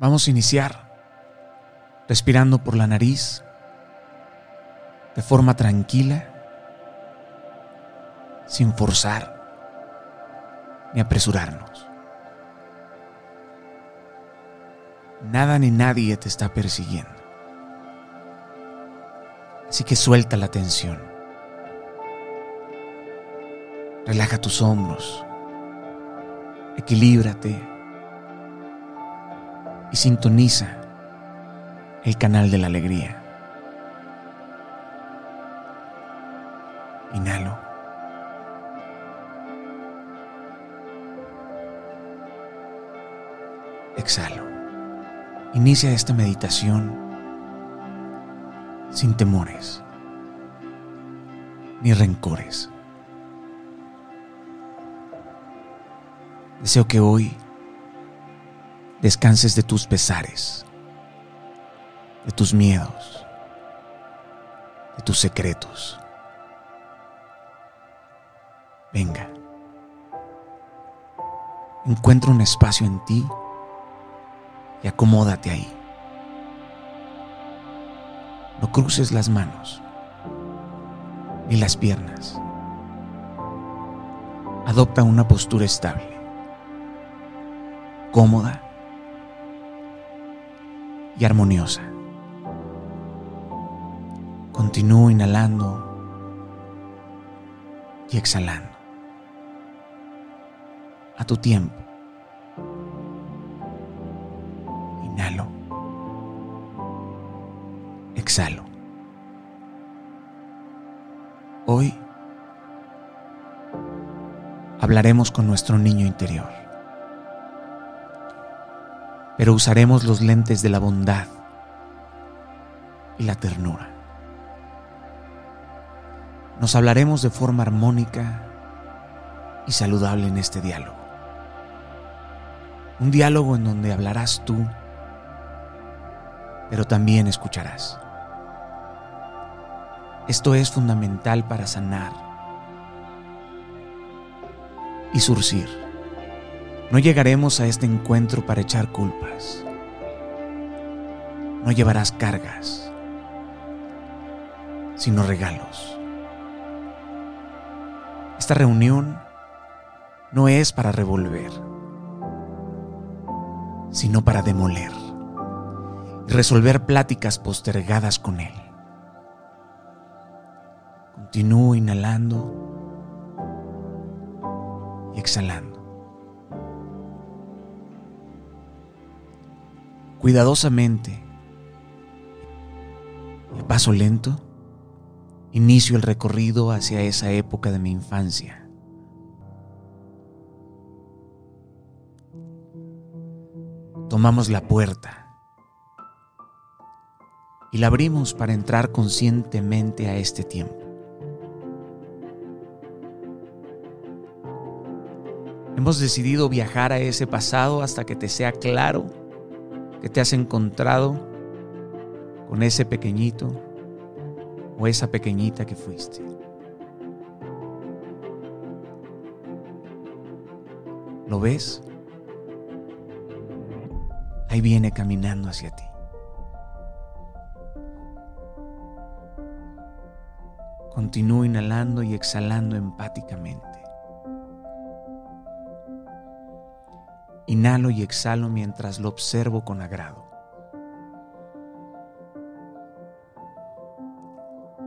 Vamos a iniciar respirando por la nariz de forma tranquila, sin forzar ni apresurarnos. Nada ni nadie te está persiguiendo. Así que suelta la tensión. Relaja tus hombros. Equilíbrate. Y sintoniza el canal de la alegría. Inhalo. Exhalo. Inicia esta meditación sin temores ni rencores. Deseo que hoy descanses de tus pesares, de tus miedos, de tus secretos. Venga, encuentra un espacio en ti y acomódate ahí. No cruces las manos ni las piernas. Adopta una postura estable, cómoda y armoniosa. Continúa inhalando y exhalando a tu tiempo. Inhalo. Exhalo. Hoy hablaremos con nuestro niño interior, pero usaremos los lentes de la bondad y la ternura. Nos hablaremos de forma armónica y saludable en este diálogo. Un diálogo en donde hablarás tú, pero también escucharás. Esto es fundamental para sanar y surcir. No llegaremos a este encuentro para echar culpas. No llevarás cargas, sino regalos. Esta reunión no es para revolver sino para demoler y resolver pláticas postergadas con Él. Continúo inhalando y exhalando. Cuidadosamente. Y paso lento, inicio el recorrido hacia esa época de mi infancia. Tomamos la puerta. Y la abrimos para entrar conscientemente a este tiempo. Hemos decidido viajar a ese pasado hasta que te sea claro que te has encontrado con ese pequeñito o esa pequeñita que fuiste. ¿Lo ves? ahí viene caminando hacia ti. Continúo inhalando y exhalando empáticamente. Inhalo y exhalo mientras lo observo con agrado.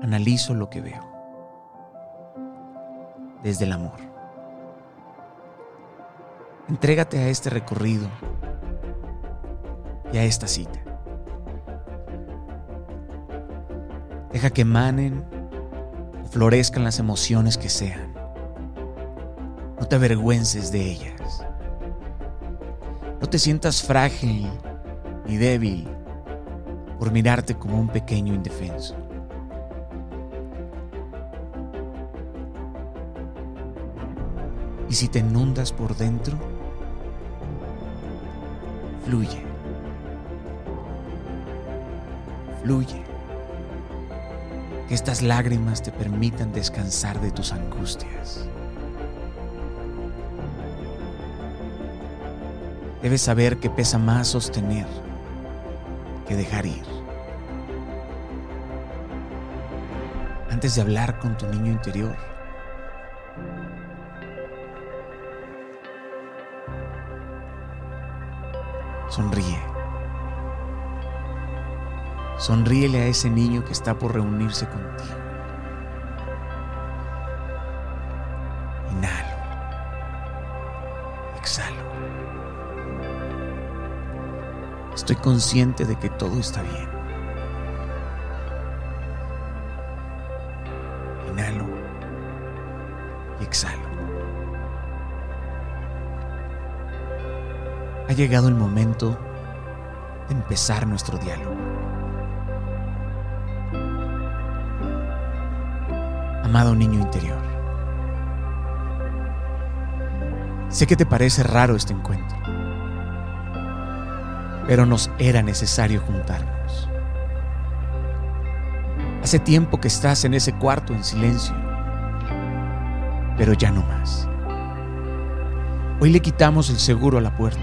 Analizo lo que veo desde el amor. Entrégate a este recorrido y a esta cita. Deja que emanen o florezcan las emociones que sean. No te avergüences de ellas. No te sientas frágil ni débil por mirarte como un pequeño indefenso. Y si te inundas por dentro, fluye. Fluye. Que estas lágrimas te permitan descansar de tus angustias. Debes saber que pesa más sostener que dejar ir. Antes de hablar con tu niño interior, sonríe. Sonríele a ese niño que está por reunirse contigo. Estoy consciente de que todo está bien. Inhalo y exhalo. Ha llegado el momento de empezar nuestro diálogo. Amado niño interior, sé que te parece raro este encuentro pero nos era necesario juntarnos. Hace tiempo que estás en ese cuarto en silencio, pero ya no más. Hoy le quitamos el seguro a la puerta.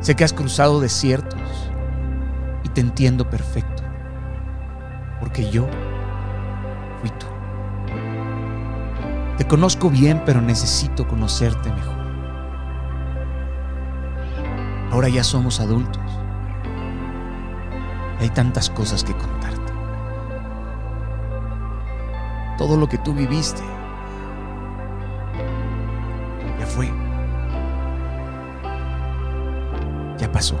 Sé que has cruzado desiertos y te entiendo perfecto, porque yo fui tú. Te conozco bien, pero necesito conocerte mejor. Ahora ya somos adultos. Hay tantas cosas que contarte. Todo lo que tú viviste ya fue. Ya pasó.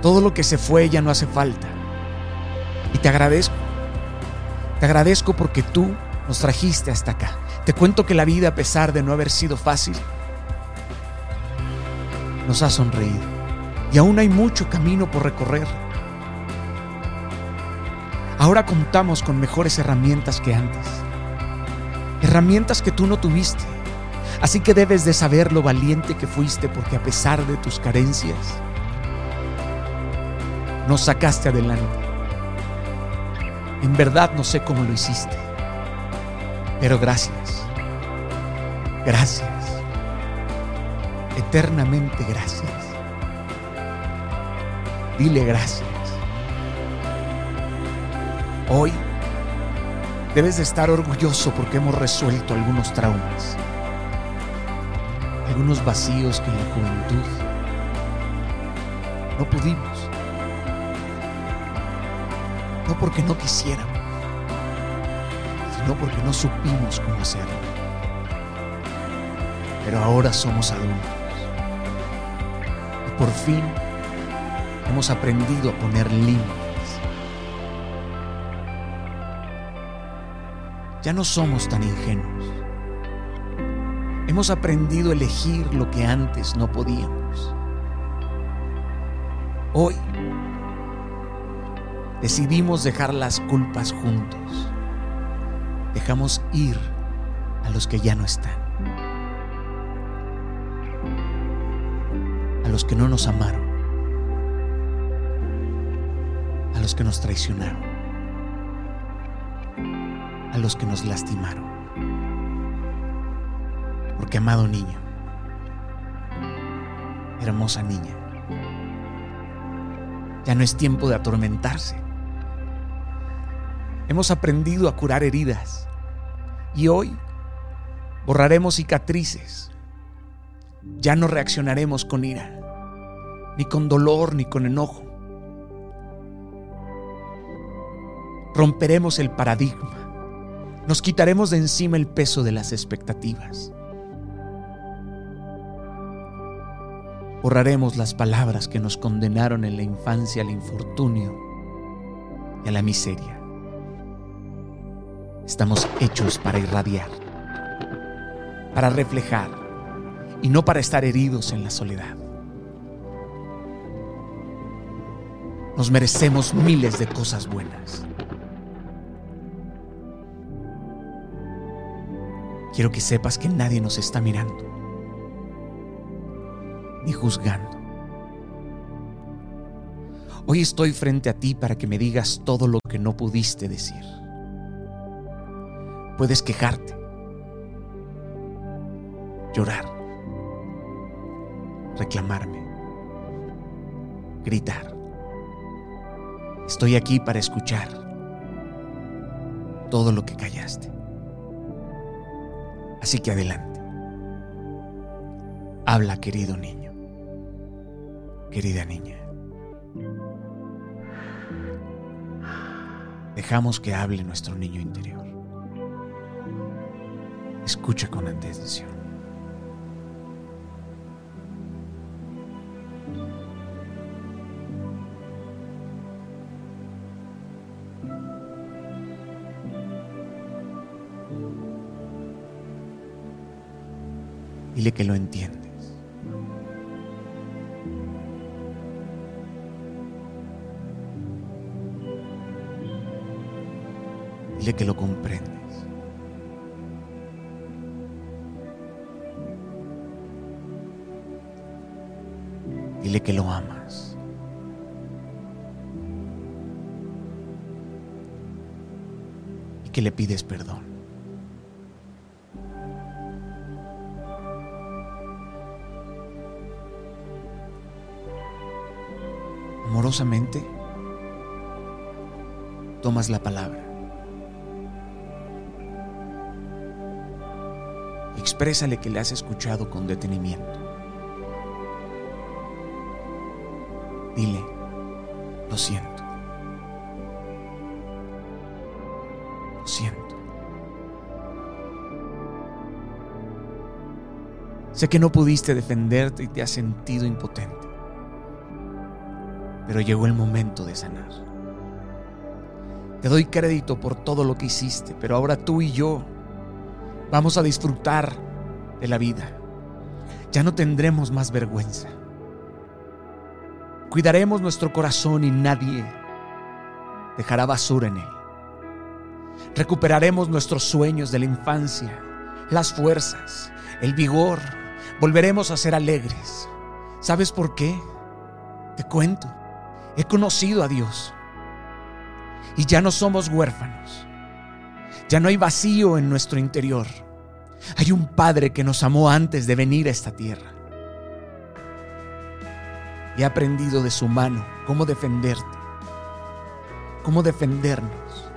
Todo lo que se fue ya no hace falta. Y te agradezco. Te agradezco porque tú nos trajiste hasta acá. Te cuento que la vida, a pesar de no haber sido fácil, nos ha sonreído. Y aún hay mucho camino por recorrer. Ahora contamos con mejores herramientas que antes. Herramientas que tú no tuviste. Así que debes de saber lo valiente que fuiste porque a pesar de tus carencias, nos sacaste adelante. En verdad no sé cómo lo hiciste. Pero gracias. Gracias. Eternamente gracias. Dile gracias. Hoy debes de estar orgulloso porque hemos resuelto algunos traumas, algunos vacíos que en la juventud no pudimos, no porque no quisiéramos porque no supimos cómo hacerlo. Pero ahora somos adultos. Y por fin hemos aprendido a poner límites. Ya no somos tan ingenuos. Hemos aprendido a elegir lo que antes no podíamos. Hoy decidimos dejar las culpas juntos dejamos ir a los que ya no están, a los que no nos amaron, a los que nos traicionaron, a los que nos lastimaron. Porque amado niño, hermosa niña, ya no es tiempo de atormentarse Hemos aprendido a curar heridas y hoy borraremos cicatrices. Ya no reaccionaremos con ira, ni con dolor, ni con enojo. Romperemos el paradigma. Nos quitaremos de encima el peso de las expectativas. Borraremos las palabras que nos condenaron en la infancia al infortunio y a la miseria. Estamos hechos para irradiar, para reflejar y no para estar heridos en la soledad. Nos merecemos miles de cosas buenas. Quiero que sepas que nadie nos está mirando ni juzgando. Hoy estoy frente a ti para que me digas todo lo que no pudiste decir. Puedes quejarte, llorar, reclamarme, gritar. Estoy aquí para escuchar todo lo que callaste. Así que adelante. Habla, querido niño, querida niña. Dejamos que hable nuestro niño interior. Escucha con atención. Dile que lo entiendes. Dile que lo comprendes. Dile que lo amas. Y que le pides perdón. Amorosamente, tomas la palabra. Exprésale que le has escuchado con detenimiento. Siento. Lo siento. Sé que no pudiste defenderte y te has sentido impotente. Pero llegó el momento de sanar. Te doy crédito por todo lo que hiciste, pero ahora tú y yo vamos a disfrutar de la vida. Ya no tendremos más vergüenza. Cuidaremos nuestro corazón y nadie dejará basura en él. Recuperaremos nuestros sueños de la infancia, las fuerzas, el vigor. Volveremos a ser alegres. ¿Sabes por qué? Te cuento. He conocido a Dios. Y ya no somos huérfanos. Ya no hay vacío en nuestro interior. Hay un Padre que nos amó antes de venir a esta tierra. He aprendido de su mano cómo defenderte, cómo defendernos.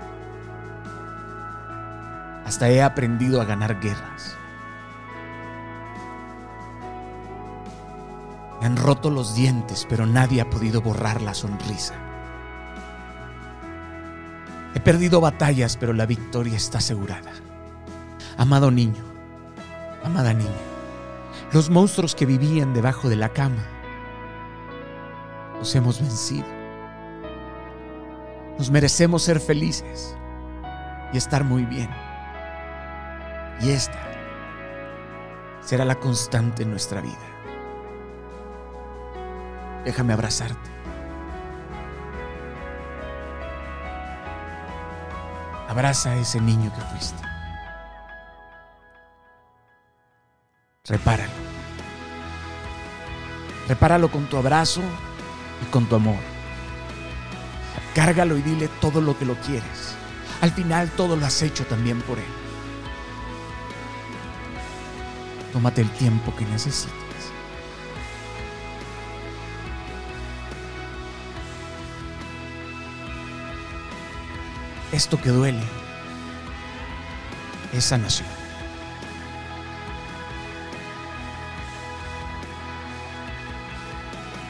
Hasta he aprendido a ganar guerras. Me han roto los dientes, pero nadie ha podido borrar la sonrisa. He perdido batallas, pero la victoria está asegurada. Amado niño, amada niña, los monstruos que vivían debajo de la cama los hemos vencido. Nos merecemos ser felices y estar muy bien. Y esta será la constante en nuestra vida. Déjame abrazarte. Abraza a ese niño que fuiste. Repáralo. Repáralo con tu abrazo y con tu amor. Cárgalo y dile todo lo que lo quieres. Al final todo lo has hecho también por él. Tómate el tiempo que necesites. Esto que duele es sanación.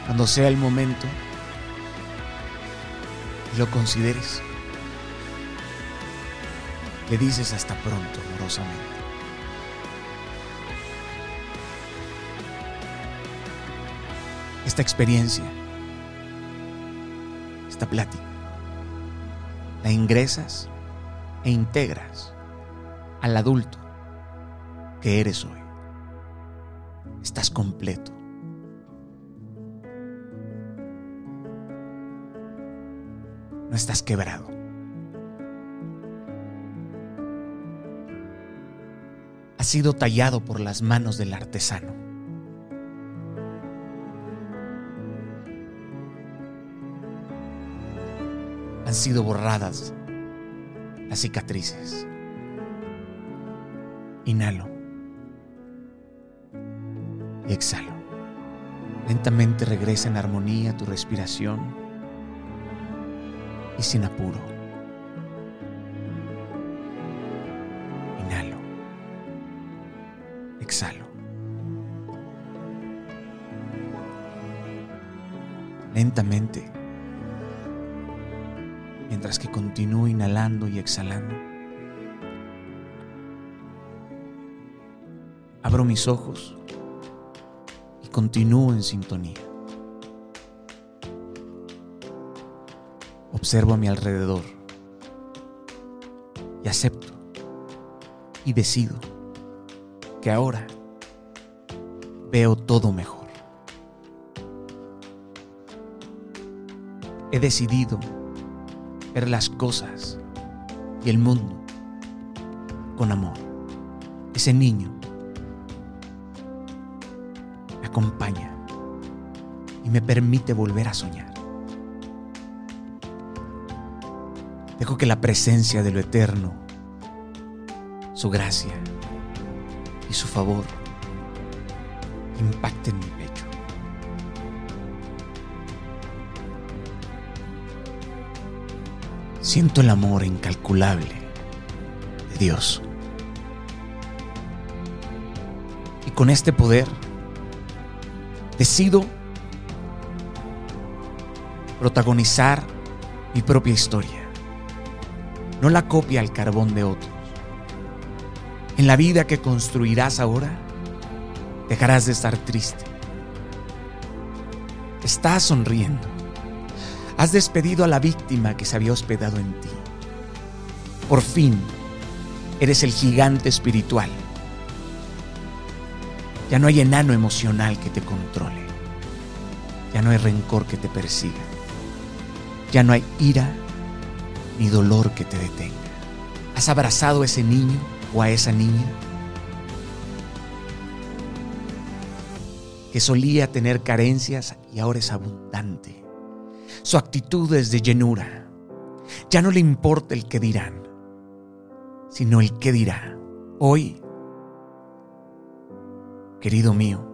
Cuando sea el momento lo consideres, le dices hasta pronto amorosamente. Esta experiencia, esta plática, la ingresas e integras al adulto que eres hoy. Estás completo. No estás quebrado. Has sido tallado por las manos del artesano. Han sido borradas las cicatrices. Inhalo. y exhalo. Lentamente regresa en armonía tu respiración y sin apuro. Inhalo. Exhalo. Lentamente, mientras que continúo inhalando y exhalando, abro mis ojos y continúo en sintonía. Observo a mi alrededor y acepto y decido que ahora veo todo mejor. He decidido ver las cosas y el mundo con amor. Ese niño me acompaña y me permite volver a soñar. Dejo que la presencia de lo eterno, su gracia y su favor impacten mi pecho. Siento el amor incalculable de Dios. Y con este poder decido protagonizar mi propia historia. No la copia al carbón de otros. En la vida que construirás ahora, dejarás de estar triste. Estás sonriendo Has despedido a la víctima que se había hospedado en ti. Por fin, eres el gigante espiritual. Ya no hay enano emocional que te controle. Ya no hay rencor que te persiga. Ya no hay ira ni dolor que te detenga. ¿Has abrazado a ese niño o a esa niña que solía tener carencias y ahora es abundante? Su actitud es de llenura. Ya no le importa el que dirán, sino el que dirá. Hoy, querido mío,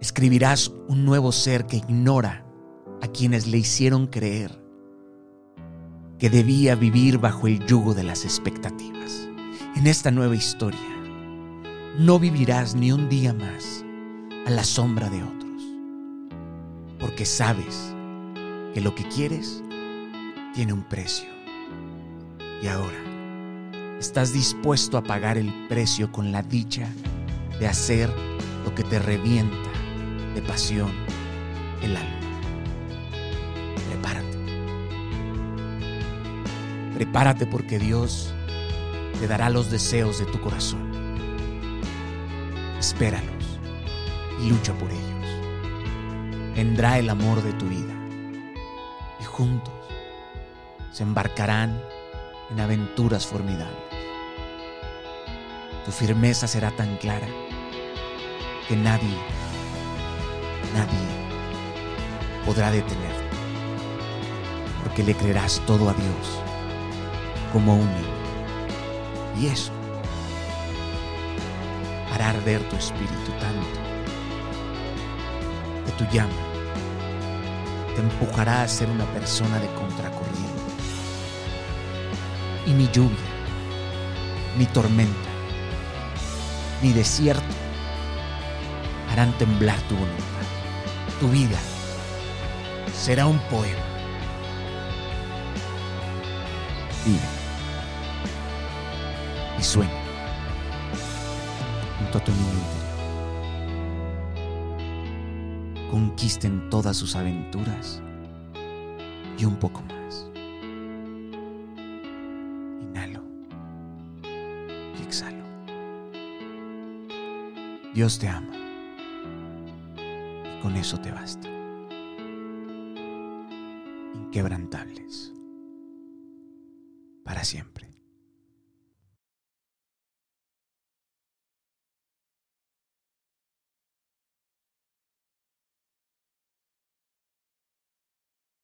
escribirás un nuevo ser que ignora a quienes le hicieron creer que debía vivir bajo el yugo de las expectativas. En esta nueva historia, no vivirás ni un día más a la sombra de otros, porque sabes que lo que quieres tiene un precio. Y ahora, estás dispuesto a pagar el precio con la dicha de hacer lo que te revienta de pasión el alma. Prepárate. Prepárate porque Dios te dará los deseos de tu corazón. Espéralos y lucha por ellos. Vendrá el amor de tu vida juntos se embarcarán en aventuras formidables. Tu firmeza será tan clara que nadie, nadie podrá detenerte, porque le creerás todo a Dios como un niño. Y eso hará arder tu espíritu tanto que tu llama te empujará a ser una persona de contracorriente. Y ni lluvia, ni tormenta, ni desierto harán temblar tu voluntad. Tu vida será un poema. Vive y sueña junto a tu conquisten todas sus aventuras y un poco más. Inhalo y exhalo. Dios te ama y con eso te basta. Inquebrantables para siempre.